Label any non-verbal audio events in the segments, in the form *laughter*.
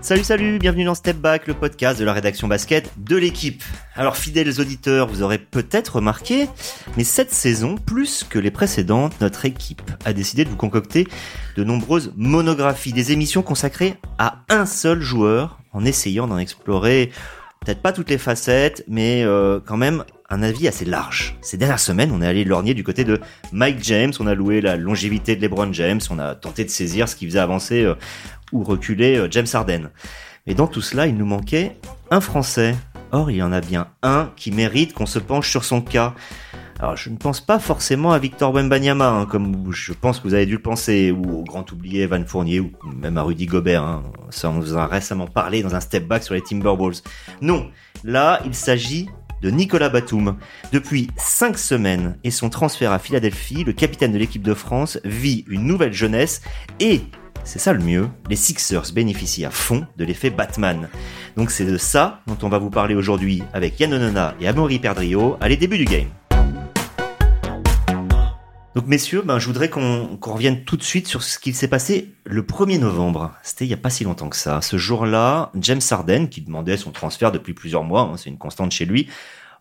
Salut salut, bienvenue dans Step Back, le podcast de la rédaction basket de l'équipe. Alors fidèles auditeurs, vous aurez peut-être remarqué, mais cette saison, plus que les précédentes, notre équipe a décidé de vous concocter de nombreuses monographies, des émissions consacrées à un seul joueur, en essayant d'en explorer peut-être pas toutes les facettes, mais euh, quand même un avis assez large. Ces dernières semaines, on est allé lorgner du côté de Mike James, on a loué la longévité de LeBron James, on a tenté de saisir ce qui faisait avancer euh, ou reculer euh, James Harden. Mais dans tout cela, il nous manquait un Français. Or, il y en a bien un qui mérite qu'on se penche sur son cas. Alors, je ne pense pas forcément à Victor Wembanyama, hein, comme je pense que vous avez dû le penser, ou au grand oublié Van Fournier, ou même à Rudy Gobert. Hein. Ça, on nous en a récemment parlé dans un step back sur les Timberwolves. Non, là, il s'agit de Nicolas Batum. Depuis cinq semaines et son transfert à Philadelphie, le capitaine de l'équipe de France vit une nouvelle jeunesse et c'est ça le mieux, les Sixers bénéficient à fond de l'effet Batman. Donc c'est de ça dont on va vous parler aujourd'hui avec Yann Onona et Amaury Perdrio à les débuts du game. Donc messieurs, ben, je voudrais qu'on revienne tout de suite sur ce qui s'est passé le 1er novembre. C'était il n'y a pas si longtemps que ça. Ce jour-là, James Harden, qui demandait son transfert depuis plusieurs mois, hein, c'est une constante chez lui,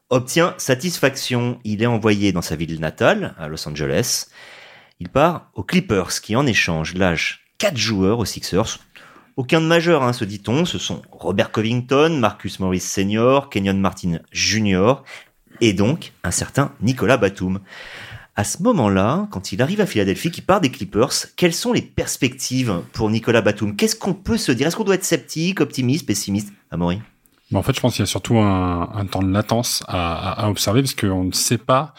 obtient satisfaction. Il est envoyé dans sa ville natale, à Los Angeles. Il part aux Clippers, qui en échange lâche quatre joueurs aux Sixers. Aucun de majeur, hein, se dit-on. Ce sont Robert Covington, Marcus Morris Senior, Kenyon Martin Jr. et donc un certain Nicolas Batum. À ce moment-là, quand il arrive à Philadelphie, qui part des Clippers, quelles sont les perspectives pour Nicolas Batum? Qu'est-ce qu'on peut se dire? Est-ce qu'on doit être sceptique, optimiste, pessimiste? Amaury? En fait, je pense qu'il y a surtout un, temps de latence à, observer parce qu'on ne sait pas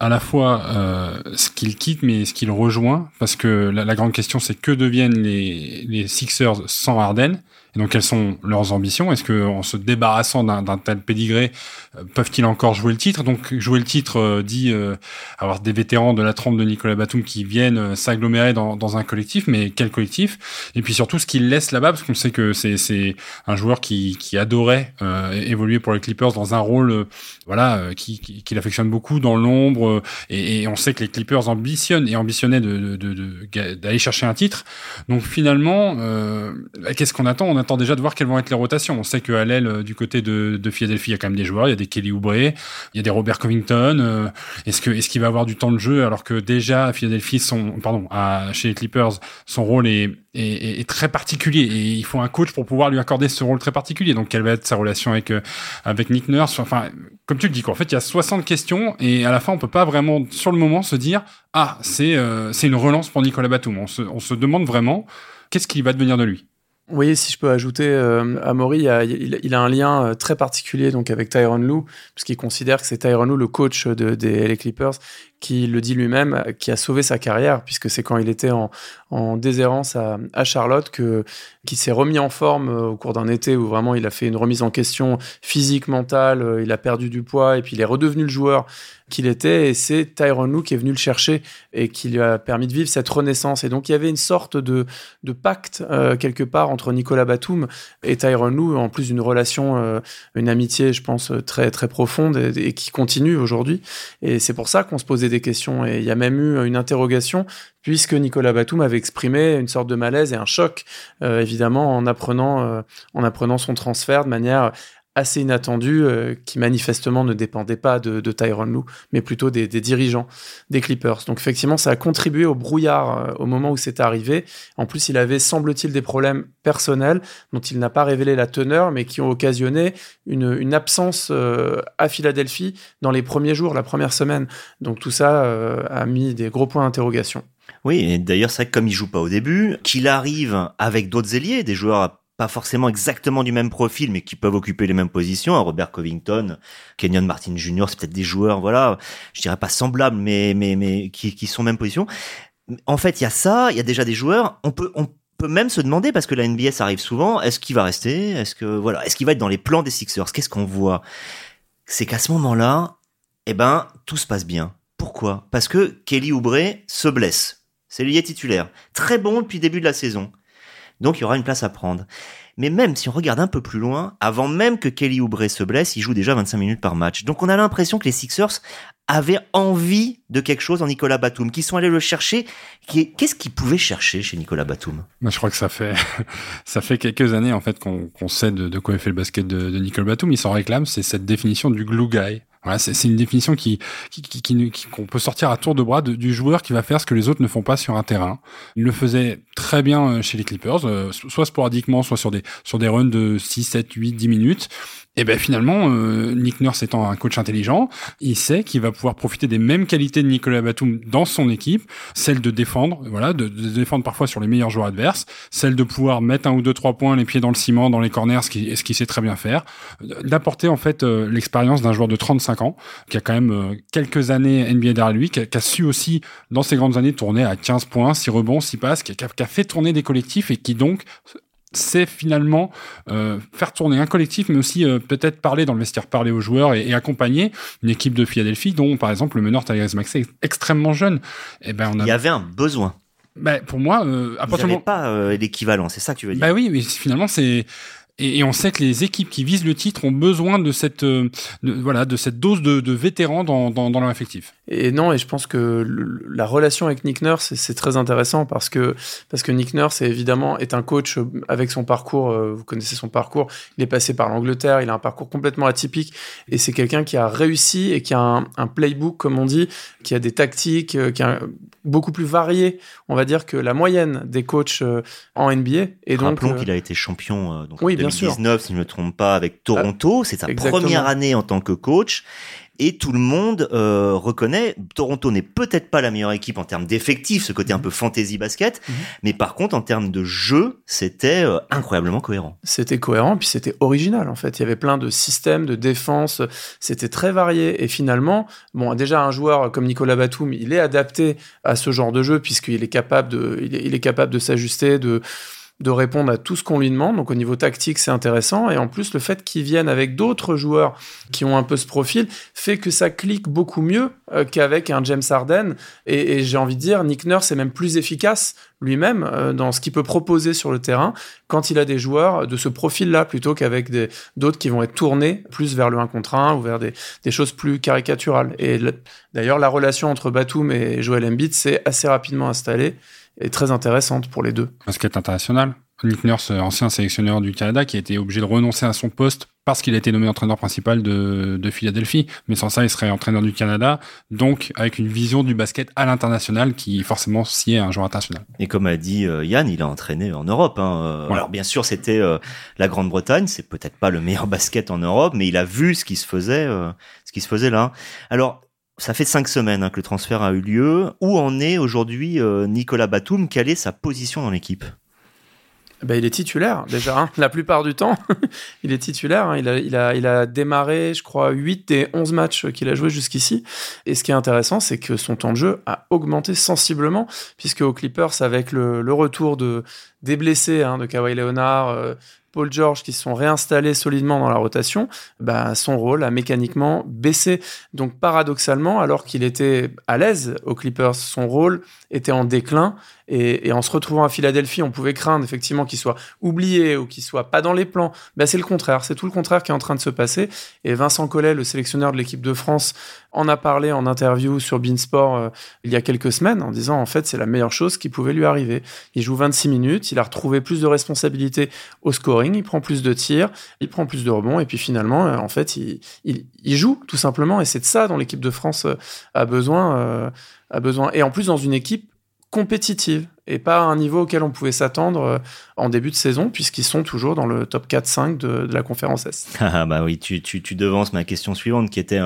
à la fois euh, ce qu'il quitte mais ce qu'il rejoint parce que la, grande question c'est que deviennent les, les Sixers sans Harden? Donc, quelles sont leurs ambitions? Est-ce qu'en se débarrassant d'un tel pédigré, euh, peuvent-ils encore jouer le titre? Donc, jouer le titre euh, dit euh, avoir des vétérans de la trempe de Nicolas Batum qui viennent s'agglomérer dans, dans, un collectif, mais quel collectif? Et puis surtout, ce qu'il laisse là-bas, parce qu'on sait que c'est un joueur qui, qui adorait évoluer pour les Clippers dans un rôle, voilà, qui, qui, qui l'affectionne beaucoup dans l'ombre, et, et, on sait que les Clippers ambitionnent et ambitionnaient d'aller de, de, de, chercher un titre. Donc finalement, qu'est-ce qu'on attend? On attend déjà de voir quelles vont être les rotations. On sait qu'à l'aile, euh, du côté de, de, Philadelphie, il y a quand même des joueurs. Il y a des Kelly Oubre, il y a des Robert Covington. Euh, est-ce que est-ce qu'il va avoir du temps de jeu alors que déjà à Philadelphie, son pardon, chez les Clippers, son rôle est, très particulier et il faut un coach pour pouvoir lui accorder ce rôle très particulier. Donc quelle va être sa relation avec euh, avec Nick Nurse? Enfin, comme tu le dis. En fait, il y a 60 questions et à la fin, on peut pas vraiment sur le moment se dire ah c'est c'est une relance pour Nicolas Batum. On se on se demande vraiment qu'est-ce qui va devenir de lui? Oui, si je peux ajouter, euh, Amaury, il, il, a un lien euh, très particulier donc avec Tyron Lue, puisqu'il considère que c'est Tyron Lue, le coach de, des Clippers, qui le dit lui-même, qui a sauvé sa carrière, puisque c'est quand il était en, en déshérence à, à Charlotte que qui s'est remis en forme euh, au cours d'un été où vraiment il a fait une remise en question physique, mentale, euh, il a perdu du poids et puis il est redevenu le joueur qu'il était et c'est Tyron Lue qui est venu le chercher et qui lui a permis de vivre cette renaissance. Et donc il y avait une sorte de, de pacte euh, quelque part entre Nicolas Batum et Tyron Lue en plus d'une relation une amitié je pense très très profonde et, et qui continue aujourd'hui. Et c'est pour ça qu'on se posait des questions. Et il y a même eu une interrogation puisque Nicolas Batum avait exprimé une sorte de malaise et un choc, euh, évidemment, en apprenant, euh, en apprenant son transfert de manière assez inattendue, euh, qui manifestement ne dépendait pas de, de Tyron Lue, mais plutôt des, dirigeants des Clippers. Donc effectivement, ça a contribué au brouillard au moment où c'est arrivé. En plus, il avait, semble-t-il, des problèmes personnels dont il n'a pas révélé la teneur, mais qui ont occasionné une, une absence à Philadelphie dans les premiers jours, la première semaine. Donc tout ça a mis des gros points d'interrogation. Oui, et d'ailleurs, c'est vrai que comme il joue pas au début, qu'il arrive avec d'autres ailiers, des joueurs pas forcément exactement du même profil, mais qui peuvent occuper les mêmes positions. Robert Covington, Kenyon Martin Jr., c'est peut-être des joueurs, voilà, je dirais pas semblables, mais mais mais qui, qui sont même position. En fait, il y a ça, il y a déjà des joueurs. On peut on peut même se demander parce que la NBA arrive souvent. Est-ce qu'il va rester? Est-ce que voilà, est-ce qu'il va être dans les plans des Sixers? Qu'est-ce qu'on voit? C'est qu'à ce moment-là, eh ben tout se passe bien. Pourquoi? Parce que Kelly Oubre se blesse c'est lié titulaire. Très bon depuis le début de la saison. Donc il y aura une place à prendre. Mais même si on regarde un peu plus loin, avant même que Kelly Oubre se blesse, il joue déjà 25 minutes par match. Donc on a l'impression que les Sixers avaient envie de quelque chose en Nicolas Batum, qui sont allés le chercher. Qu'est-ce qu'ils pouvaient chercher chez Nicolas Batum? Je crois que ça fait *laughs* ça fait quelques années en fait qu'on sait de, quoi est fait le basket de, de Nicolas Batum. Il s'en réclame, c'est cette définition du glue guy. C'est une définition qui qu'on qui, qui, qu'on peut sortir à tour de bras du joueur qui va faire ce que les autres ne font pas sur un terrain. Il le faisait très bien euh, chez les Clippers, euh, soit sporadiquement, soit sur des sur des runs de 6, 7, 8, 10 minutes. Et ben finalement, euh, Nick Nurse étant un coach intelligent, il sait qu'il va pouvoir profiter des mêmes qualités de Nicolas Batum dans son équipe, celle de défendre, voilà, de, de, défendre parfois sur les meilleurs joueurs adverses, celle de pouvoir mettre un ou deux trois points, les pieds dans le ciment, dans les corners, ce qu'il ce qui sait très bien faire, d'apporter en fait euh, l'expérience d'un joueur de 35 ans qui a quand même euh, quelques années NBA derrière lui, qui a, qui a, su aussi dans ses grandes années tourner à 15 points, 6 rebonds, 6 passes, qui a, qui a fait tourner des collectifs et qui donc c'est finalement euh, faire tourner un collectif, mais aussi euh, peut-être parler dans le vestiaire, parler aux joueurs et, accompagner une équipe de Philadelphie dont, par exemple, le meneur Tyrese Maxey est extrêmement jeune. Et eh ben, on a... Il y avait un besoin. Ben, pour moi, euh, à partir pas euh, l'équivalent, c'est ça que tu veux dire? Bah oui, mais finalement, c'est et, on sait que les équipes qui visent le titre ont besoin de cette, euh, voilà, de cette dose de, de vétérans dans, dans, dans, leur effectif. Et non, et je pense que la relation avec Nick Nurse, c'est très intéressant parce que, parce que Nick Nurse, est, évidemment, est un coach avec son parcours, euh, vous connaissez son parcours, il est passé par l'Angleterre, il a un parcours complètement atypique, et c'est quelqu'un qui a réussi et qui a un, un, playbook, comme on dit, qui a des tactiques, euh, qui a beaucoup plus varié, on va dire, que la moyenne des coachs en NBA. Et donc, Rappelons qu'il a été champion donc, oui, 2019, si je ne me trompe pas, avec Toronto. C'est sa première année en tant que coach. Et tout le monde euh, reconnaît, Toronto n'est peut-être pas la meilleure équipe en termes d'effectifs, ce côté un peu fantasy basket, mhm. mais par contre en termes de jeu, c'était euh, incroyablement cohérent. C'était cohérent, puis c'était original en fait. Il y avait plein de systèmes de défense, c'était très varié. Et finalement, bon, déjà un joueur comme Nicolas Batum, il est adapté à ce genre de jeu puisqu'il est capable de, il est capable de s'ajuster, de de répondre à tout ce qu'on lui demande. Donc au niveau tactique, c'est intéressant. Et en plus, le fait qu'il vienne avec d'autres joueurs qui ont un peu ce profil fait que ça clique beaucoup mieux euh, qu'avec un James Harden. Et, j'ai envie de dire, Nick Nurse est même plus efficace lui-même euh, dans ce qu'il peut proposer sur le terrain quand il a des joueurs de ce profil-là plutôt qu'avec d'autres qui vont être tournés plus vers le 1 contre 1 ou vers des, des choses plus caricaturales. Et d'ailleurs, la relation entre Batum et Joel Embiid s'est assez rapidement installée est très intéressante pour les deux. Basket international. Nick Nurse, ancien sélectionneur du Canada, qui a été obligé de renoncer à son poste parce qu'il a été nommé entraîneur principal de, de, Philadelphie. Mais sans ça, il serait entraîneur du Canada. Donc, avec une vision du basket à l'international qui, forcément, s'y est un joueur international. Et comme a dit euh, Yann, il a entraîné en Europe. Hein. Alors, bien sûr, c'était euh, la Grande-Bretagne. C'est peut-être pas le meilleur *laughs* basket en Europe, mais il a vu ce qui se faisait, euh, ce qui se faisait là. Alors, ça fait cinq semaines hein, que le transfert a eu lieu. Où en est aujourd'hui euh, Nicolas Batum? Quelle est sa position dans l'équipe? Ben, il est titulaire déjà, hein. la plupart du temps. *laughs* il est titulaire. Hein. Il, a, il, a, il, a, démarré, je crois, 8 des 11 matchs qu'il a joué jusqu'ici. Et ce qui est intéressant, c'est que son temps de jeu a augmenté sensiblement, puisque aux Clippers, avec le, retour de, des blessés, de Kawhi Leonard, euh, Paul George qui sont réinstallés solidement dans la rotation, bah, son rôle a mécaniquement baissé. Donc paradoxalement, alors qu'il était à l'aise aux Clippers, son rôle était en déclin. Et, en se retrouvant à Philadelphie, on pouvait craindre effectivement qu'il soit oublié ou qu'il soit pas dans les plans. Bah, c'est le contraire, c'est tout le contraire qui est en train de se passer. Et Vincent Collet, le sélectionneur de l'équipe de France, en a parlé en interview sur Beansport euh, il y a quelques semaines en disant en fait c'est la meilleure chose qui pouvait lui arriver. Il joue 26 minutes, il a retrouvé plus de responsabilités au scoring, il prend plus de tirs, il prend plus de rebonds et puis finalement euh, en fait il, il, joue tout simplement et c'est de ça dont l'équipe de France euh, a besoin a besoin et en plus dans une équipe compétitive et pas à un niveau auquel on pouvait s'attendre en début de saison, puisqu'ils sont toujours dans le top 4-5 de, la conférence S. *laughs* Ah bah oui, tu, tu, tu devances ma question suivante qui était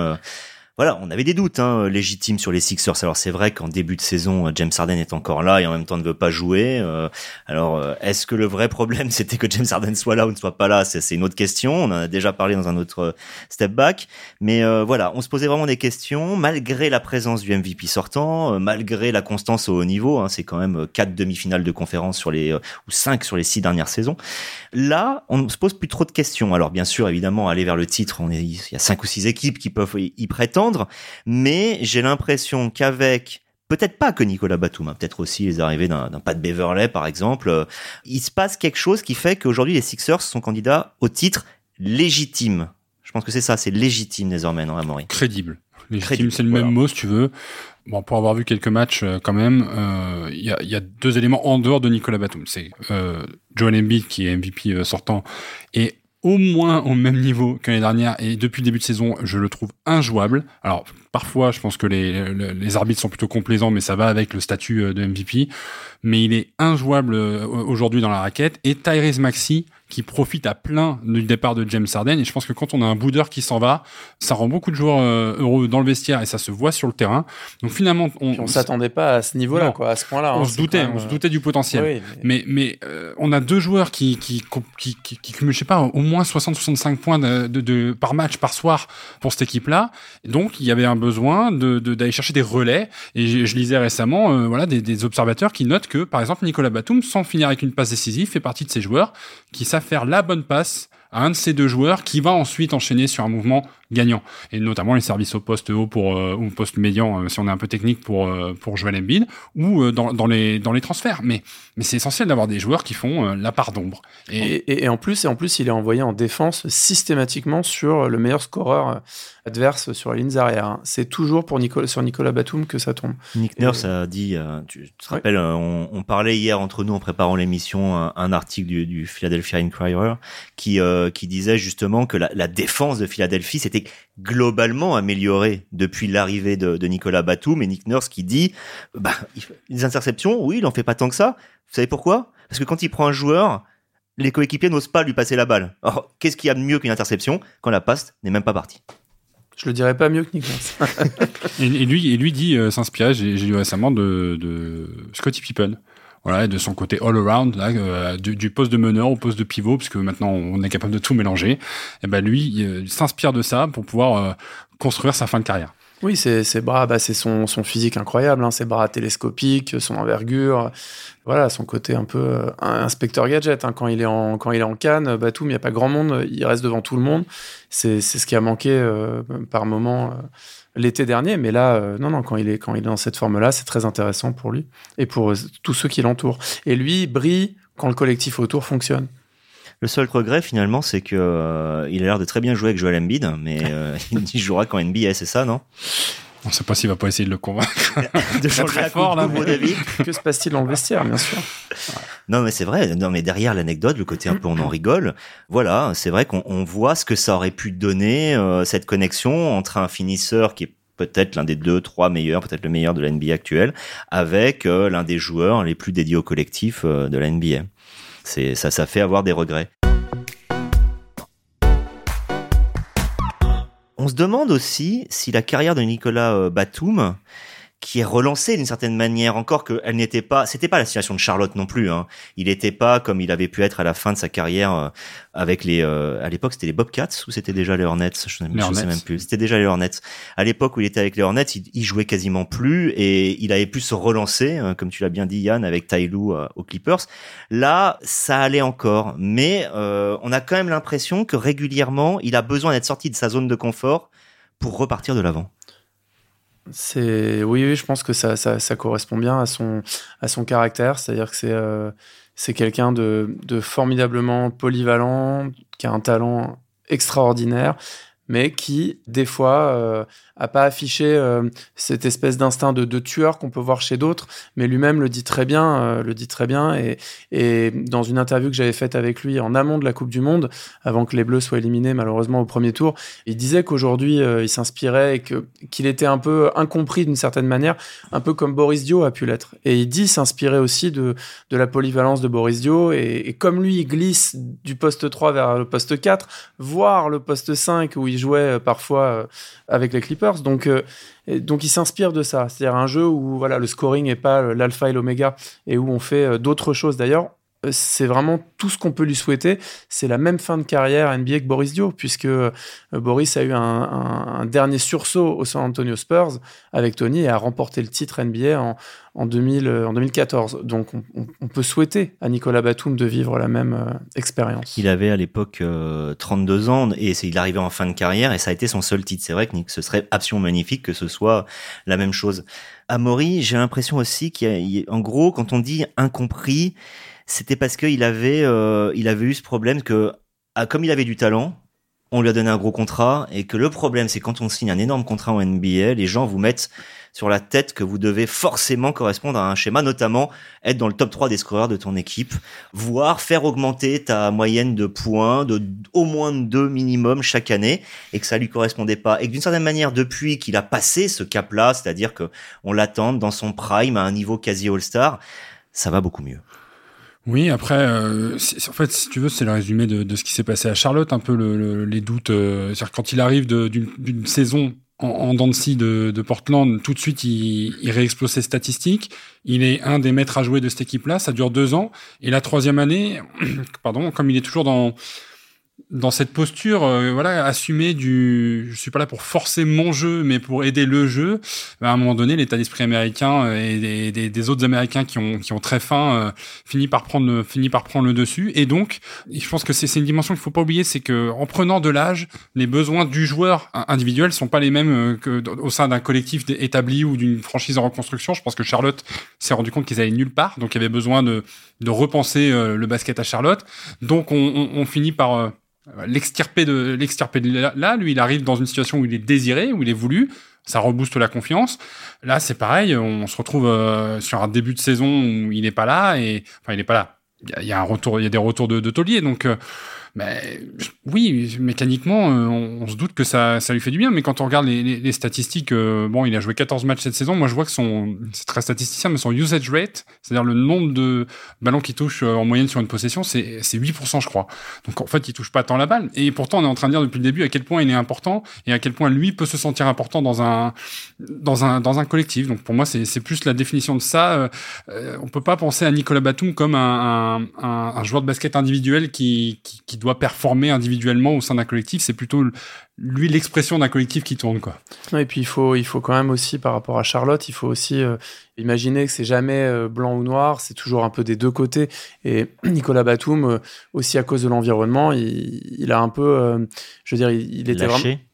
voilà, on avait des doutes hein, légitimes sur les Sixers. Alors c'est vrai qu'en début de saison, euh, James Harden est encore là et en même temps ne veut pas jouer. Euh, alors euh, est-ce que le vrai problème *laughs* c'était que James Harden soit là ou ne soit pas là C'est une autre question. On en a déjà parlé dans un autre step back. Mais voilà, on se posait vraiment des questions malgré la présence du MVP sortant, malgré la constance au haut niveau. Hein, c'est quand même quatre demi-finales de conférence sur les ou cinq sur les six dernières saisons. Là, on ne se pose plus trop de questions. Alors bien sûr, évidemment, aller vers le titre, on est, il y a cinq ou six équipes qui peuvent y prétendre mais j'ai l'impression qu'avec peut-être pas que Nicolas Batum, hein, peut-être aussi les arrivées d'un Pat Beverley par exemple, euh, il se passe quelque chose qui fait qu'aujourd'hui les Sixers sont candidats au titre légitime. Je pense que c'est ça, c'est légitime désormais, non, Amaury? Crédible. légitime, c'est le même mot si tu veux. Bon, pour avoir vu quelques matchs euh, quand même, euh, il y, a, y, a, deux éléments en dehors de Nicolas Batum. C'est Joel Embiid qui est MVP sortant et au moins au même niveau que l'année dernière et depuis le début de saison, je le trouve injouable. Alors parfois, je pense que les, arbitres sont plutôt complaisants, mais ça va avec le statut de MVP. Mais il est injouable aujourd'hui dans la raquette. Et Tyrese Maxi, qui profite à plein du départ de James Harden. Et je pense que quand on a un boudeur qui s'en va, ça rend beaucoup de joueurs euh, heureux dans le vestiaire et ça se voit sur le terrain. Donc finalement, on, on s'attendait pas à ce niveau-là, quoi, à ce point-là. On hein, se doutait, on se doutait du potentiel. Oui, mais mais, mais euh, on a deux joueurs qui qui qui, qui, qui cumulent, je sais pas, au moins 60-65 points de, de, de, par match, par soir pour cette équipe-là. Donc il y avait un besoin d'aller chercher des relais. Et je, je lisais récemment, euh, voilà, des, des observateurs qui notent que, par exemple, Nicolas Batum, sans finir avec une passe décisive, fait partie de ces joueurs qui savent faire la bonne passe à un de ces deux joueurs qui va ensuite enchaîner sur un mouvement gagnant. Et notamment les services au poste haut pour euh, ou poste médian euh, si on est un peu technique pour euh, pour Joel Embiid ou euh, dans, dans les dans les transferts. Mais mais c'est essentiel d'avoir des joueurs qui font euh, la part d'ombre. Et... Et, et, en plus et en plus il est envoyé en défense systématiquement sur le meilleur scoreur adverse sur les lignes arrière hein. c'est toujours pour Nicolas sur Nicolas Batum que ça tombe. Nick Nurse a dit tu te rappelles on, on, parlait hier entre nous en préparant l'émission un, un, article du, du Philadelphia Inquirer qui qui disait justement que la, la défense de Philadelphie c'était globalement amélioré depuis l'arrivée de, de, Nicolas Batum et Nick Nurse qui dit bah les interceptions oui il en fait pas tant que ça. Vous savez pourquoi? Parce que quand il prend un joueur les coéquipiers n'osent pas lui passer la balle. Alors qu'est-ce qu'il y a de mieux qu'une interception quand la passe n'est même pas partie? Je le dirais pas mieux que Nick Nurse. *laughs* Et, et, lui et lui dit euh, s'inspirer j'ai lu récemment de, de Scottie Pippen voilà, de son côté all around, euh, du, poste de meneur au poste de pivot, puisque maintenant on est capable de tout mélanger. Et ben lui, il s'inspire de ça pour pouvoir euh, construire sa fin de carrière. Oui, ses, ses bras, bah, c'est son, physique incroyable, hein, ses bras télescopiques, son envergure, voilà, son côté un peu euh, inspecteur gadget. Hein, quand il est en quand il est en canne, Batum, il n'y a pas grand monde, il reste devant tout le monde. C'est ce qui a manqué euh, par moment. Euh, l'été dernier, mais là, euh, non, non, quand il est, quand il est dans cette forme-là, c'est très intéressant pour lui et pour tous ceux qui l'entourent. Et lui brille quand le collectif autour fonctionne. Le seul regret finalement, c'est que euh, il a l'air de très bien jouer avec Joel Embiid, mais euh, *laughs* il jouera quand NBA, c'est ça, non? On ne sait pas s'il va pas essayer de le convaincre. *laughs* de changer très fort, là, mon David. *laughs* que se passe-t-il dans le vestiaire, bien sûr? Non, mais c'est vrai. Non, mais derrière l'anecdote, le côté un peu on en rigole. Voilà, c'est vrai qu'on voit ce que ça aurait pu donner, euh, cette connexion entre un finisseur qui est peut-être l'un des deux, trois meilleurs, peut-être le meilleur de la NBA actuelle, avec euh, l'un des joueurs les plus dédiés au collectif euh, de la NBA. Ça, ça fait avoir des regrets. On se demande aussi si la carrière de Nicolas euh, Batum qui est relancée d'une certaine manière encore qu'elle n'était pas c'était pas la situation de Charlotte non plus hein. il n'était pas comme il avait pu être à la fin de sa carrière euh, avec les euh, à l'époque c'était les Bobcats ou c'était déjà les Hornets? Je, ne sais même plus. C'était déjà les Hornets. À l'époque où il était avec les Hornets il, il, jouait quasiment plus et il avait pu se relancer hein, comme tu l'as bien dit Yann avec Tyloo euh, aux Clippers. Là ça allait encore mais euh, on a quand même l'impression que régulièrement il a besoin d'être sorti de sa zone de confort pour repartir de l'avant c'est oui, je pense que ça, correspond bien à son caractère, c'est-à-dire que c'est euh, quelqu'un de, de formidablement polyvalent, qui a un talent extraordinaire, mais qui des fois euh, a pas affiché euh, cette espèce d'instinct de, tueur qu'on peut voir chez d'autres, mais lui-même le dit très bien, euh, le dit. Et, dans une interview que j'avais faite avec lui en amont de la Coupe du Monde, avant que les Bleus soient éliminés malheureusement au premier tour, il disait qu'aujourd'hui euh, il s'inspirait et qu'il était un peu incompris d'une certaine manière, un peu comme Boris Dio a pu l'être. Et il dit s'inspirer aussi de, la polyvalence de Boris Dio. Et, et comme lui, il glisse du poste 3 vers le poste 4, voire le poste 5 où il jouait parfois avec les Clippers donc, euh, il s'inspire de ça. C'est-à-dire un jeu où voilà, le scoring n'est pas l'alpha et l'oméga et où on fait euh, d'autres choses. D'ailleurs, euh, c'est vraiment tout ce qu'on peut lui souhaiter. C'est la même fin de carrière NBA que Boris Dio, puisque Boris a eu un, dernier sursaut au San Antonio Spurs avec Tony et a remporté le titre NBA en, en, 2000, en 2014. Donc on, on, peut souhaiter à Nicolas Batum de vivre la même euh, expérience. Il avait à l'époque euh, 32 ans et il arrivait en fin de carrière et ça a été son seul titre. C'est vrai que ce serait absolument magnifique que ce soit la même chose. À Maury, j'ai l'impression aussi qu'en gros, quand on dit incompris, c'était parce qu'il avait, euh, il avait eu ce problème que, ah, comme il avait du talent, on lui a donné un gros contrat et que le problème c'est quand on signe un énorme contrat en NBA, les gens vous mettent sur la tête que vous devez forcément correspondre à un schéma, notamment être dans le top 3 des scoreurs de ton équipe, voire faire augmenter ta moyenne de points de au moins deux minimum chaque année et que ça lui correspondait pas. Et que d'une certaine manière, depuis qu'il a passé ce cap-là, c'est-à-dire que on l'attend dans son prime à un niveau quasi all-star, ça va beaucoup mieux. Oui, après, euh, en fait, si tu veux, c'est le résumé de, de ce qui s'est passé à Charlotte, un peu le, les doutes. Euh, c'est-à-dire quand il arrive d'une saison en, en de, de, Portland, tout de suite, il, il réexplose ses statistiques. Il est un des maîtres à jouer de cette équipe-là. Ça dure deux ans. Et la troisième année, *clears throat* pardon, comme il est toujours dans dans cette posture, euh, voilà, assumer du, je suis pas là pour forcer mon jeu, mais pour aider le jeu. Bah, à un moment donné, l'état d'esprit américain euh, et des, des, des, autres Américains qui ont qui ont très faim euh, finit par prendre finit par prendre le dessus. Et donc, je pense que c'est une dimension qu'il faut pas oublier, c'est que en prenant de l'âge, les besoins du joueur individuel sont pas les mêmes que au sein d'un collectif établi ou d'une franchise en reconstruction. Je pense que Charlotte s'est rendu compte qu'ils allaient nulle part, donc il y avait besoin de de repenser le basket à Charlotte. Donc on, on, on finit par l'extirper de l'extirper de là, lui, il arrive dans une situation où il est désiré, où il est voulu. Ça rebooste la confiance. Là, c'est pareil. On se retrouve euh, sur un début de saison où il n'est pas là et enfin, il n'est pas là. Il y, a un retour, il y a des retours de, de taulier. Donc, mais oui, mécaniquement, euh, on, se doute que ça, ça lui fait du bien. Mais quand on regarde les, statistiques, euh, bon, il a joué 14 matchs cette saison. Moi, je vois que son, c'est très statisticien, mais son usage rate, c'est-à-dire le nombre de ballons qu'il touche euh, en moyenne sur une possession, c'est, c'est 8%, je crois. Donc, en fait, il touche pas tant la balle. Et pourtant, on est en train de dire depuis le début à quel point il est important et à quel point lui peut se sentir important dans un, dans un, dans un collectif. Donc, pour moi, c'est, plus la définition de ça. Euh, on peut pas penser à Nicolas Batum comme un, un, joueur de basket individuel qui doit performer individuellement au sein d'un collectif. C'est plutôt lui l'expression d'un collectif qui tourne quoi. Et puis il faut il faut quand même aussi par rapport à Charlotte, il faut aussi euh, imaginer que c'est jamais euh, blanc ou noir, c'est toujours un peu des deux côtés. Et *clears throat* Nicolas Batum euh, aussi à cause de l'environnement, il, il, a un peu, je veux dire, il, il était Lâché. vraiment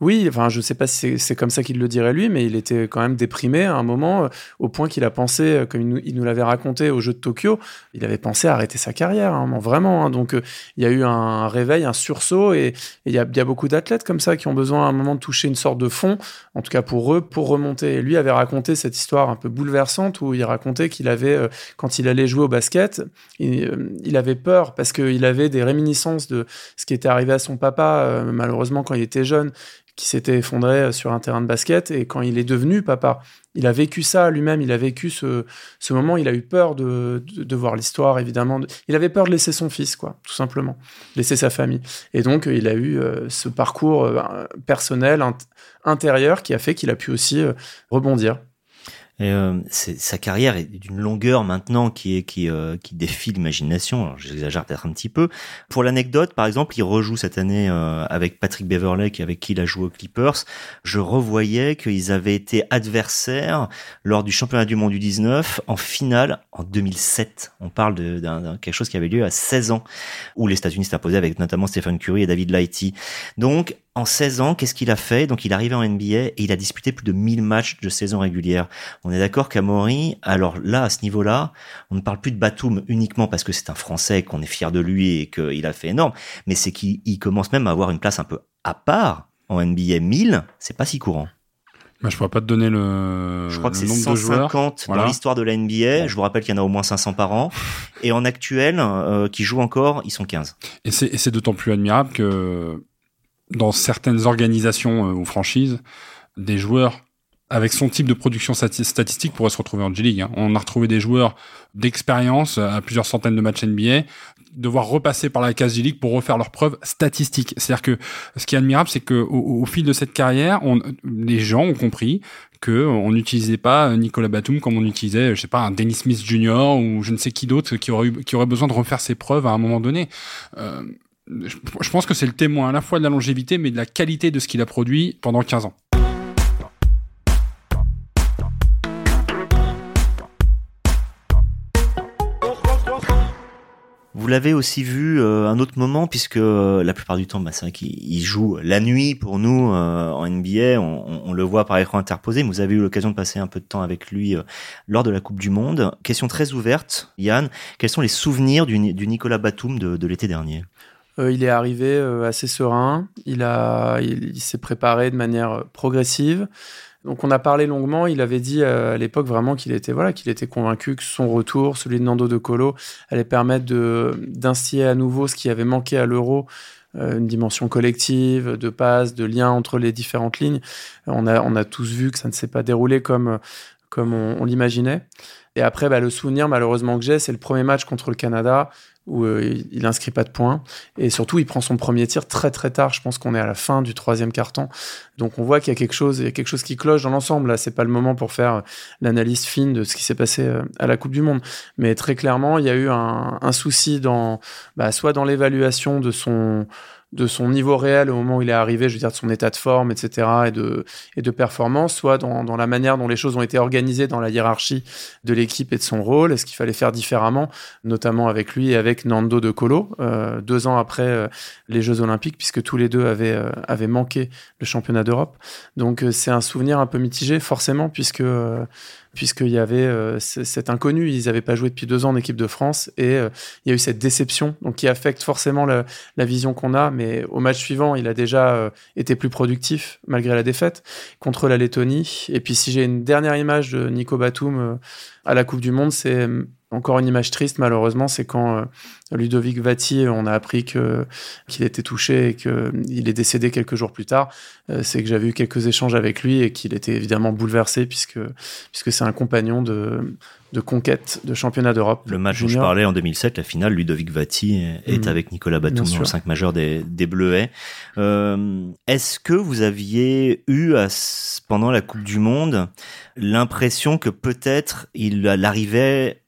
oui, enfin, je sais pas si c'est comme ça qu'il le dirait lui, mais il était quand même déprimé à un moment, euh, au point qu'il a pensé, euh, comme il nous, l'avait raconté au jeu de Tokyo, il avait pensé arrêter sa carrière, hein, vraiment. Hein. donc, euh, il y a eu un réveil, un sursaut, et il y a, y a, beaucoup d'athlètes comme ça qui ont besoin à un moment de toucher une sorte de fond, en tout cas pour eux, pour remonter. Et lui avait raconté cette histoire un peu bouleversante où il racontait qu'il avait, quand il allait jouer au basket, il, il avait peur parce qu'il avait des réminiscences de ce qui était arrivé à son papa, malheureusement, quand il était jeune qui s'était effondré sur un terrain de basket. Et quand il est devenu papa, il a vécu ça lui-même, il a vécu ce, ce moment, il a eu peur de, de, de voir l'histoire, évidemment. Il avait peur de laisser son fils, quoi, tout simplement, laisser sa famille. Et donc, il a eu euh, ce parcours euh, personnel, int intérieur, qui a fait qu'il a pu aussi euh, rebondir. Et euh, sa carrière est d'une longueur maintenant qui est qui euh, qui défie l'imagination. J'exagère peut-être un petit peu. Pour l'anecdote, par exemple, il rejoue cette année euh, avec Patrick Beverley, avec qui il a joué aux Clippers. Je revoyais qu'ils avaient été adversaires lors du championnat du monde du 19 en finale en 2007. On parle de, d'un, quelque chose qui avait lieu à 16 ans, où les États-Unis imposés avec notamment Stephen Curry et David Lighty. Donc en 16 ans, qu'est-ce qu'il a fait? Donc il est arrivé en NBA et il a disputé plus de 1000 matchs de saison régulière. On est d'accord qu'Amaury, alors là, à ce niveau-là, on ne parle plus de Batum uniquement parce que c'est un Français, qu'on est fier de lui et qu'il a fait énorme, mais c'est qu'il commence même à avoir une place un peu à part en NBA 1000, c'est pas si courant. Bah, je pourrais pas te donner le. Je crois que c'est nombre de joueurs. 150 Voilà. dans l'histoire de la NBA. Je vous rappelle qu'il y en a au moins 500 par an. Et en actuel, euh, qui jouent encore, ils sont 15. Et c'est et c'est d'autant plus admirable que dans certaines organisations euh, ou franchises, des joueurs avec son type de production stati- statistique pourraient se retrouver en G-League. hein. On a retrouvé des joueurs d'expérience à plusieurs centaines de matchs NBA devoir repasser par la case G-League pour refaire leurs preuves statistiques. C'est-à-dire que ce qui est admirable, c'est que au, au fil de cette carrière, on, les gens ont compris que on n'utilisait pas Nicolas Batum comme on utilisait, je sais pas, un Dennis Smith Jr. ou je ne sais qui d'autre qui aurait eu, qui aurait besoin de refaire ses preuves à un moment donné. Euh, je, pense que c'est le témoin à la fois de la longévité, mais de la qualité de ce qu'il a produit pendant 15 ans. Vous l'avez aussi vu euh, un autre moment puisque euh, la plupart du temps, bah, c'est vrai qu'il il joue la nuit pour nous euh, en NBA. On, le voit par écran interposé. mais Vous avez eu l'occasion de passer un peu de temps avec lui euh, lors de la Coupe du Monde. Question très ouverte, Yann. Quels sont les souvenirs du, Ni- du Nicolas Batum de l'été dernier? Il est arrivé assez serein. Il il s'est préparé de manière progressive. Donc on a parlé longuement. Il avait dit euh, à l'époque vraiment qu'il était voilà était convaincu que son retour, celui de Nando De Colo, allait permettre d'instiller à nouveau ce qui avait manqué à l'Euro, euh, une dimension collective, de passe, de lien entre les différentes lignes. On a on a tous vu que ça ne s'est pas déroulé comme comme on, l'imaginait. Et après, bah, le souvenir malheureusement que j'ai, c'est le premier match contre le Canada où euh, il inscrit pas de points. Et surtout, il prend son premier tir très très tard. Je pense qu'on est à la fin du troisième carton. Donc on voit qu'il y a quelque chose, il y a quelque chose qui cloche dans l'ensemble. Là, c'est pas le moment pour faire l'analyse fine de ce qui s'est passé euh, à la Coupe du Monde. Mais très clairement, il y a eu un, un souci dans, bah, soit dans l'évaluation de son de son niveau réel au moment où il est arrivé, je veux dire de son état de forme, etc. et de, et de performance, soit dans, dans la manière dont les choses ont été organisées dans la hiérarchie de l'équipe et de son rôle, est-ce qu'il fallait faire différemment, notamment avec lui et avec Nando De Colo, euh, deux ans après euh, les Jeux Olympiques, puisque tous les deux avaient, euh, avaient manqué le championnat d'Europe. Donc c'est un souvenir un peu mitigé, forcément, puisque puisqu'il y avait euh, cet inconnu. Ils n'avaient pas joué depuis deux ans en équipe de France et euh, il y a eu cette déception donc qui affecte forcément la, vision qu'on a. Mais au match suivant, il a déjà euh, été plus productif malgré la défaite contre la Lettonie. Et puis si j'ai une dernière image de Nico Batum à la Coupe du Monde, c'est encore une image triste, malheureusement, c'est quand euh, Ludovic Vati, on a appris que qu'il était touché et qu'il est décédé quelques jours plus tard. Euh, c'est que j'avais eu quelques échanges avec lui et qu'il était évidemment bouleversé puisque puisque c'est un compagnon de de conquête de championnat d'Europe. Le match où je parlais en 2007, la finale, Ludovic Vati est, mm. avec Nicolas Batum dans le 5 majeur des, des Bleuets. Euh, Est-ce que vous aviez eu à, pendant la Coupe du Monde l'impression que peut-être il arrivait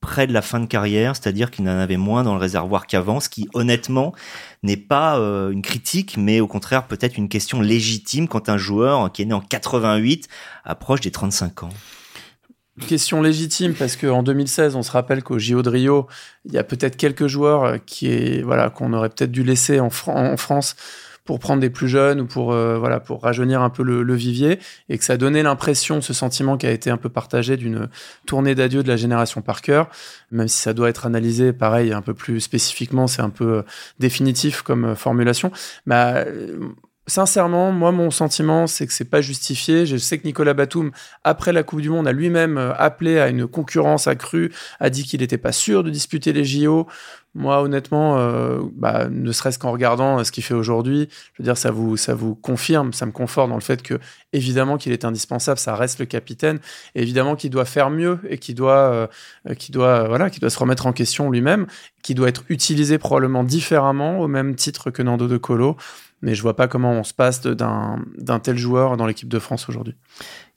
près de la fin de carrière, c'est-à-dire qu'il en avait moins dans le réservoir qu'avant, ce qui honnêtement n'est pas euh, une critique, mais au contraire peut-être une question légitime quand un joueur qui est né en 88 approche des 35 ans. Question légitime parce qu'en 2016, on se rappelle qu'au JO de Rio, il y a peut-être quelques joueurs qui est voilà qu'on aurait peut-être dû laisser en France pour prendre des plus jeunes ou pour euh, voilà pour rajeunir un peu le, vivier et que ça donnait l'impression, ce sentiment qui a été un peu partagé d'une tournée d'adieu de la génération Parker, même si ça doit être analysé pareil un peu plus spécifiquement, c'est un peu euh, définitif comme euh, formulation. Bah, sincèrement, moi, mon sentiment, c'est que c'est pas justifié. Je sais que Nicolas Batum, après la Coupe du Monde, a lui-même appelé à une concurrence accrue, a dit qu'il n'était pas sûr de disputer les JO. Moi, honnêtement, euh, bah, ne serait-ce qu'en regardant euh, ce qu'il fait aujourd'hui, je veux dire, ça vous, ça vous confirme, ça me conforte dans le fait que, évidemment, qu'il est indispensable, ça reste le capitaine, évidemment qu'il doit faire mieux et qu'il doit, euh, doit, voilà, qu'il doit se remettre en question lui-même, qu'il doit être utilisé probablement différemment, au même titre que Nando De Colo. Mais je vois pas comment on se passe d'un tel joueur dans l'équipe de France aujourd'hui.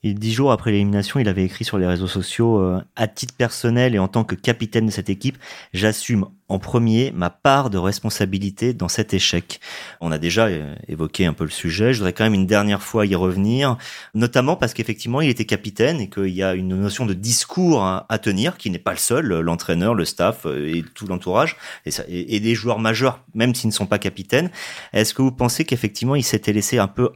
Et dix jours après l'élimination, il avait écrit sur les réseaux sociaux euh, À titre personnel et en tant que capitaine de cette équipe, j'assume en premier ma part de responsabilité dans cet échec. On a déjà euh, évoqué un peu le sujet. Je voudrais quand même une dernière fois y revenir, notamment parce qu'effectivement, il était capitaine et qu'il y a une notion de discours à, tenir, qui n'est pas le seul, l'entraîneur, le staff euh, et tout l'entourage, et, et, des joueurs majeurs, même s'ils ne sont pas capitaines. Est-ce que vous pensez qu'effectivement, il s'était laissé un peu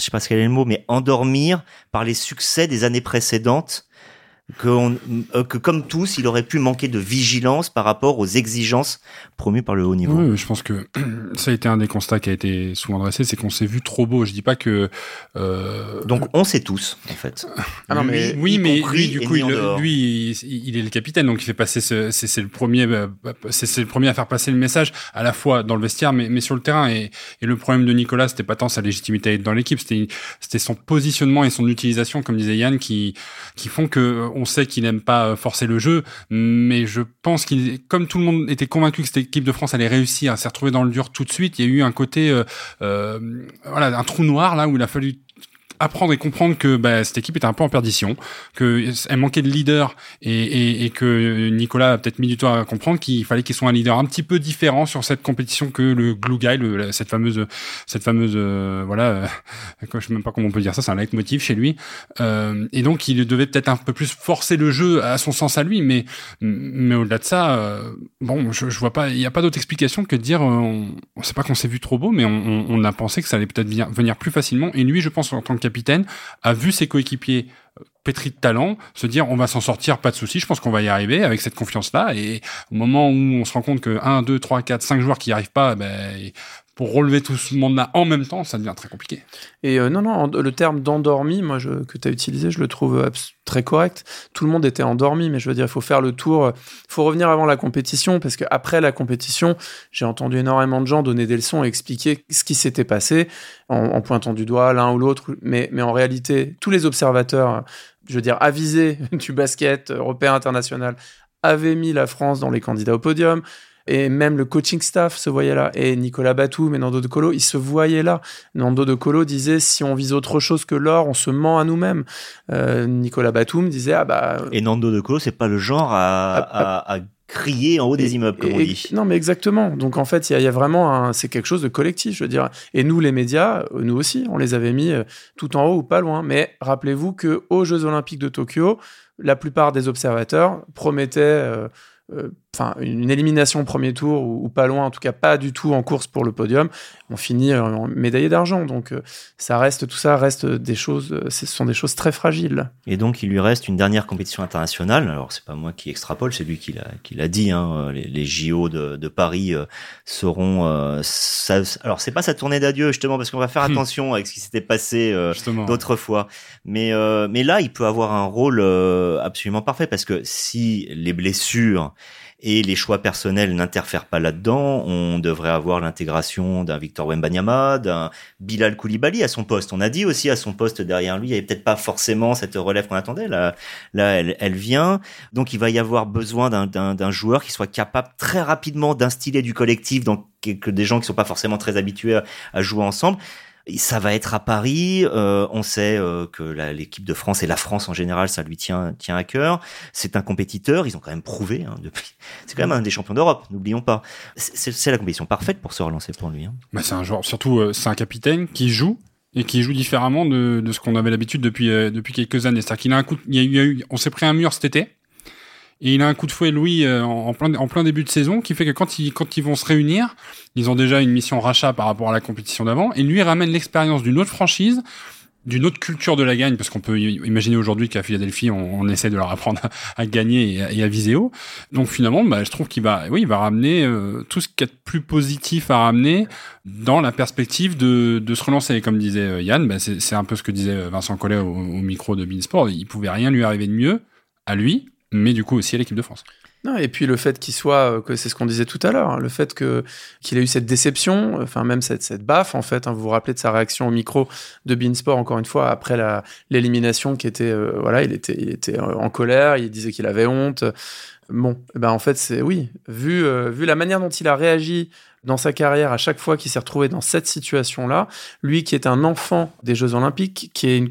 je sais pas quel est le mot, mais endormir par les succès des années précédentes que, euh, que comme tous, il aurait pu manquer de vigilance par rapport aux exigences promues par le haut niveau. Oui, je pense que *clears throat* ça a été un des constats qui a été souvent dressé, c'est qu'on s'est vu trop beau. Je dis pas que. Euh... Donc on sait tous, en fait. *laughs* Ah non, mais oui, mais lui, du coup, il, lui, il, est le capitaine, donc il fait passer. C'est le premier, euh, c'est le premier à faire passer le message à la fois dans le vestiaire, mais, mais sur le terrain. Et, et le problème de Nicolas, c'était pas tant sa légitimité dans l'équipe, c'était c'était son positionnement et son utilisation, comme disait Yann, qui qui font que on sait qu'il n'aime pas euh, forcer le jeu, mais je pense qu'il, comme tout le monde était convaincu que cette équipe de France allait réussir s'est retrouver dans le dur tout de suite, il y a eu un côté, euh, euh, voilà, un trou noir là où il a fallu apprendre et comprendre que bah, cette équipe était un peu en perdition, que elle manquait de leader et, et, et que Nicolas a peut-être mis du temps à comprendre qu'il fallait qu'il soit un leader un petit peu différent sur cette compétition que le glue guy, le, cette fameuse, cette fameuse, euh, voilà, euh, *laughs* je sais même pas comment on peut dire ça, c'est un leitmotiv chez lui. Euh, et donc il devait peut-être un peu plus forcer le jeu à son sens à lui, mais mais au-delà de ça, euh, bon, je, je vois pas, il n'y a pas d'autre explication que de dire, on, on sait pas qu'on s'est vu trop beau, mais on, on, a pensé que ça allait peut-être venir plus facilement. Et lui, je pense en tant que capitaine, a vu ses coéquipiers pétri de talent, se dire on va s'en sortir, pas de souci, je pense qu'on va y arriver avec cette confiance-là. Et au moment où on se rend compte que 1, 2, 3, 4, 5 joueurs qui n'y arrivent pas, ben, pour relever tout ce monde-là en même temps, ça devient très compliqué. Et euh, non, non, le terme d'endormi, moi, je, que tu as utilisé, je le trouve très correct. Tout le monde était endormi, mais je veux dire, il faut faire le tour, il faut revenir avant la compétition, parce qu'après la compétition, j'ai entendu énormément de gens donner des leçons et expliquer ce qui s'était passé, en, pointant du doigt l'un ou l'autre, mais, mais en réalité, tous les observateurs, je veux dire, avisés *laughs* du basket européen international, avaient mis la France dans les candidats au podium et même le coaching staff se voyait là. Et Nicolas Batum et Nando De Colo, ils se voyaient là. Nando De Colo disait si on vise autre chose que l'or, on se ment à nous-mêmes. Euh, Nicolas Batum disait ah bah. Et Nando De Colo, c'est pas le genre à, ah, ah. à, crier en haut des immeubles, comme on dit. Non, mais exactement. Donc en fait, il y, a vraiment c'est quelque chose de collectif, je veux dire. Et nous, les médias, nous aussi, on les avait mis euh, tout en haut ou pas loin. Mais rappelez-vous que aux Jeux Olympiques de Tokyo, la plupart des observateurs promettaient euh, euh, enfin une élimination au premier tour ou, pas loin, en tout cas pas du tout en course pour le podium. On finit en médaillé d'argent, donc euh, ça reste tout ça reste des choses, euh, ce sont des choses très fragiles. Et donc il lui reste une dernière compétition internationale. Alors c'est pas moi qui extrapole, c'est lui qui l'a qui l'a dit. Hein, les, les, JO de, de Paris seront. Ça, alors c'est pas sa tournée d'adieu justement parce qu'on va faire hmm. attention avec ce qui s'était passé d'autres fois. Mais mais là il peut avoir un rôle absolument parfait parce que si les blessures et les choix personnels n'interfèrent pas là-dedans. On devrait avoir l'intégration d'un Victor Wembanyama, d'un Bilal Koulibaly à son poste. On a dit aussi à son poste derrière lui, il n'y avait peut-être pas forcément cette relève qu'on attendait. Là, là elle, vient. Donc il va y avoir besoin d'un joueur qui soit capable très rapidement d'instiller du collectif dans des gens qui sont pas forcément très habitués à jouer ensemble. Ça va être à Paris. Euh, on sait euh, que l'équipe de France et la France en général, ça lui tient tient à cœur. C'est un compétiteur. Ils ont quand même prouvé hein, depuis. C'est quand même un des champions d'Europe. N'oublions pas. C'est la compétition parfaite pour se relancer pour lui. Hein. Bah, c'est un joueur. Surtout, euh, c'est un capitaine qui joue et qui joue différemment de, de ce qu'on avait l'habitude depuis depuis quelques années. C'est-à-dire qu'il a un coup. Il y a eu, on s'est pris un mur cet été. Et il a un coup de fouet, Louis, euh, en plein, en plein début de saison, qui fait que quand ils, quand ils vont se réunir, ils ont déjà une mission rachat par rapport à la compétition d'avant, et lui ramène l'expérience d'une autre franchise, d'une autre culture de la gagne, parce qu'on peut imaginer aujourd'hui qu'à Philadelphie, on, essaie de leur apprendre *laughs* à, gagner et à, viser haut. Donc finalement, bah, je trouve qu'il va, oui, il va ramener euh, tout ce qui est de plus positif à ramener dans la perspective de, de se relancer. comme disait euh, Yann, bah, c'est un peu ce que disait Vincent Collet au, au micro de Beansport. Il pouvait rien lui arriver de mieux à lui mais du coup aussi à l'équipe de France. Non, et puis le fait qu'il soit, euh, que c'est ce qu'on disait tout à l'heure, hein, le fait que qu'il ait eu cette déception, enfin même cette, cette baffe en fait. Hein, vous vous rappelez de sa réaction au micro de Beansport encore une fois après la l'élimination qui était, euh, voilà, il était, était en colère, il disait qu'il avait honte. Bon, eh ben en fait c'est oui, vu vu la manière dont il a réagi dans sa carrière à chaque fois qu'il s'est retrouvé dans cette situation-là, lui qui est un enfant des Jeux Olympiques, qui est une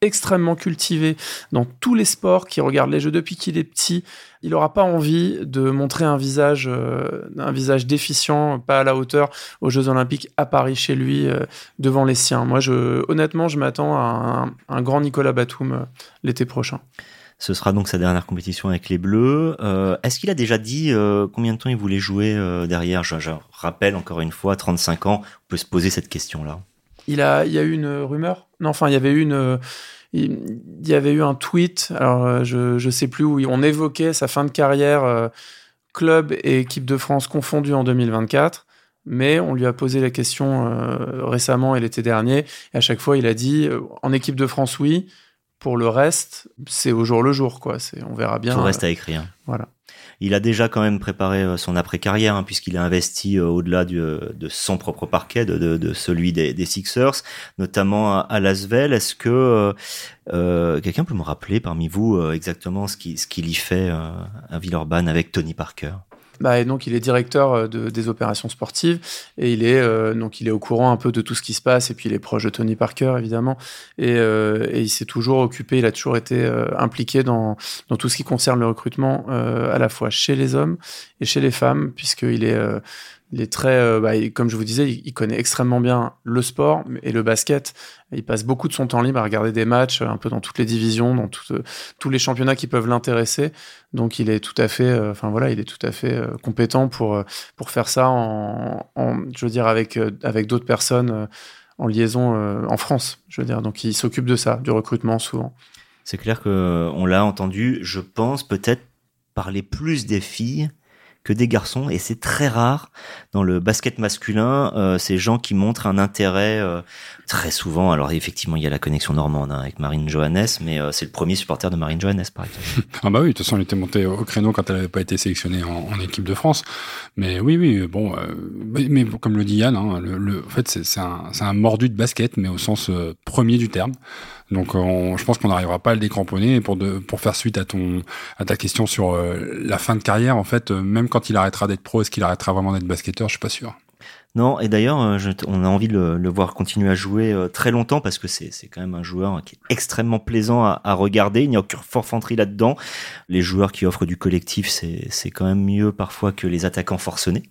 extrêmement cultivé dans tous les sports, qui regarde les jeux depuis qu'il est petit, il n'aura pas envie de montrer un visage, euh, un visage déficient, pas à la hauteur aux Jeux Olympiques à Paris chez lui, euh, devant les siens. Moi, je, honnêtement, je m'attends à un, grand Nicolas Batum euh, l'été prochain. Ce sera donc sa dernière compétition avec les Bleus. Est-ce qu'il a déjà dit combien de temps il voulait jouer derrière? Je, je, rappelle encore une fois, 35 ans, on peut se poser cette question-là. Il, a, il y a eu une rumeur? Non, enfin, il y avait eu une il, y avait eu un tweet, alors euh, je ne sais plus où, on évoquait sa fin de carrière euh, club et équipe de France confondus en 2024. Mais on lui a posé la question euh, récemment et l'été dernier. Et à chaque fois, il a dit en équipe de France, oui. Pour le reste, c'est au jour le jour, quoi. On verra bien. Tout reste à écrire. Voilà. Il a déjà quand même préparé euh, son après-carrière, hein, puisqu'il a investi euh, au-delà de son propre parquet, de, celui des, Sixers, notamment à, Lasvel. Est-ce que euh, quelqu'un peut me rappeler parmi vous exactement ce qu'il y fait à Villeurbanne avec Tony Parker? Bah, et donc il est directeur euh, de, des opérations sportives et il est euh, donc il est au courant un peu de tout ce qui se passe et puis il est proche de Tony Parker évidemment. Et, euh, il s'est toujours occupé, il a toujours été impliqué dans, dans tout ce qui concerne le recrutement à la fois chez les hommes et chez les femmes puisqu'il est il est très, euh, bah, comme je vous disais, il, connaît extrêmement bien le sport et le basket. Il passe beaucoup de son temps libre à regarder des matchs un peu dans toutes les divisions, dans euh, tous les championnats qui peuvent l'intéresser. Donc il est tout à fait, euh, enfin voilà, il est tout à fait compétent pour pour faire ça je veux dire avec avec d'autres personnes en liaison en France. Je veux dire, donc il s'occupe de ça, du recrutement souvent C'est clair que on l'a entendu, je pense, peut-être parler plus des filles que des garçons et c'est très rare dans le basket masculin euh, ces gens qui montrent un intérêt euh, très souvent. Alors effectivement il y a la connexion normande hein, avec Marine Johannes mais euh, c'est le premier supporter de Marine Johannes par exemple. *laughs* Ah bah oui de toute façon elle était montée au créneau quand elle n'avait pas été sélectionnée en, équipe de France. Mais oui oui bon mais, comme le dit Yann hein, le, en fait c'est un mordu de basket mais au sens premier du terme donc je pense qu'on n'arrivera pas à le décramponner. pour, de, pour faire suite à, ton, à ta question sur euh, la fin de carrière, en fait, euh, même quand il arrêtera d'être pro, est-ce qu'il arrêtera vraiment d'être basketteur? Je suis pas sûr. Non, et d'ailleurs, euh, on a envie de le, voir continuer à jouer très longtemps parce que c'est quand même un joueur qui est extrêmement plaisant à, à regarder. Il n'y a aucune forfanterie là-dedans. Les joueurs qui offrent du collectif, c'est quand même mieux parfois que les attaquants forcenés.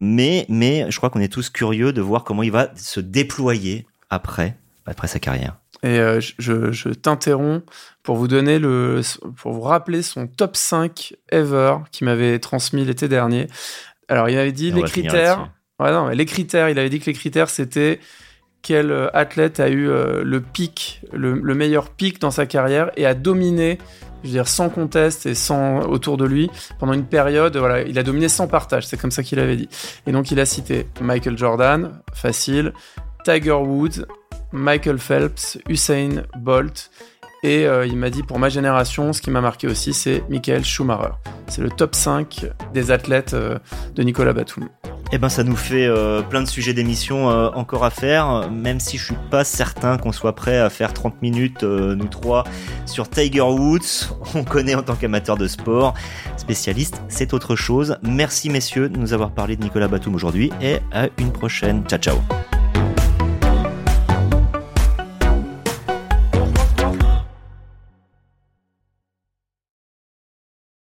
Mais, mais je crois qu'on est tous curieux de voir comment il va se déployer après, après sa carrière. Et euh, je, je t'interromps pour vous donner le, pour vous rappeler son top 5 ever qui m'avait transmis l'été dernier. Alors, il avait dit les critères. Ouais, non, les critères, il avait dit que les critères, c'était quel euh, athlète a eu euh, le pic, le, meilleur pic dans sa carrière et a dominé, je veux dire, sans conteste et sans autour de lui pendant une période. Voilà, il a dominé sans partage, c'est comme ça qu'il avait dit. Et donc, il a cité Michael Jordan, facile, Tiger Woods, Michael Phelps, Usain Bolt. Et euh, il m'a dit pour ma génération, ce qui m'a marqué aussi, c'est Michael Schumacher. C'est le top 5 des athlètes euh, de Nicolas Batum. Eh ben, ça nous fait euh, plein de sujets d'émission encore à faire, même si je suis pas certain qu'on soit prêt à faire 30 minutes, nous trois, sur Tiger Woods. On connaît en tant qu'amateur de sport. Spécialiste, c'est autre chose. Merci messieurs de nous avoir parlé de Nicolas Batum aujourd'hui et à une prochaine. Ciao, ciao.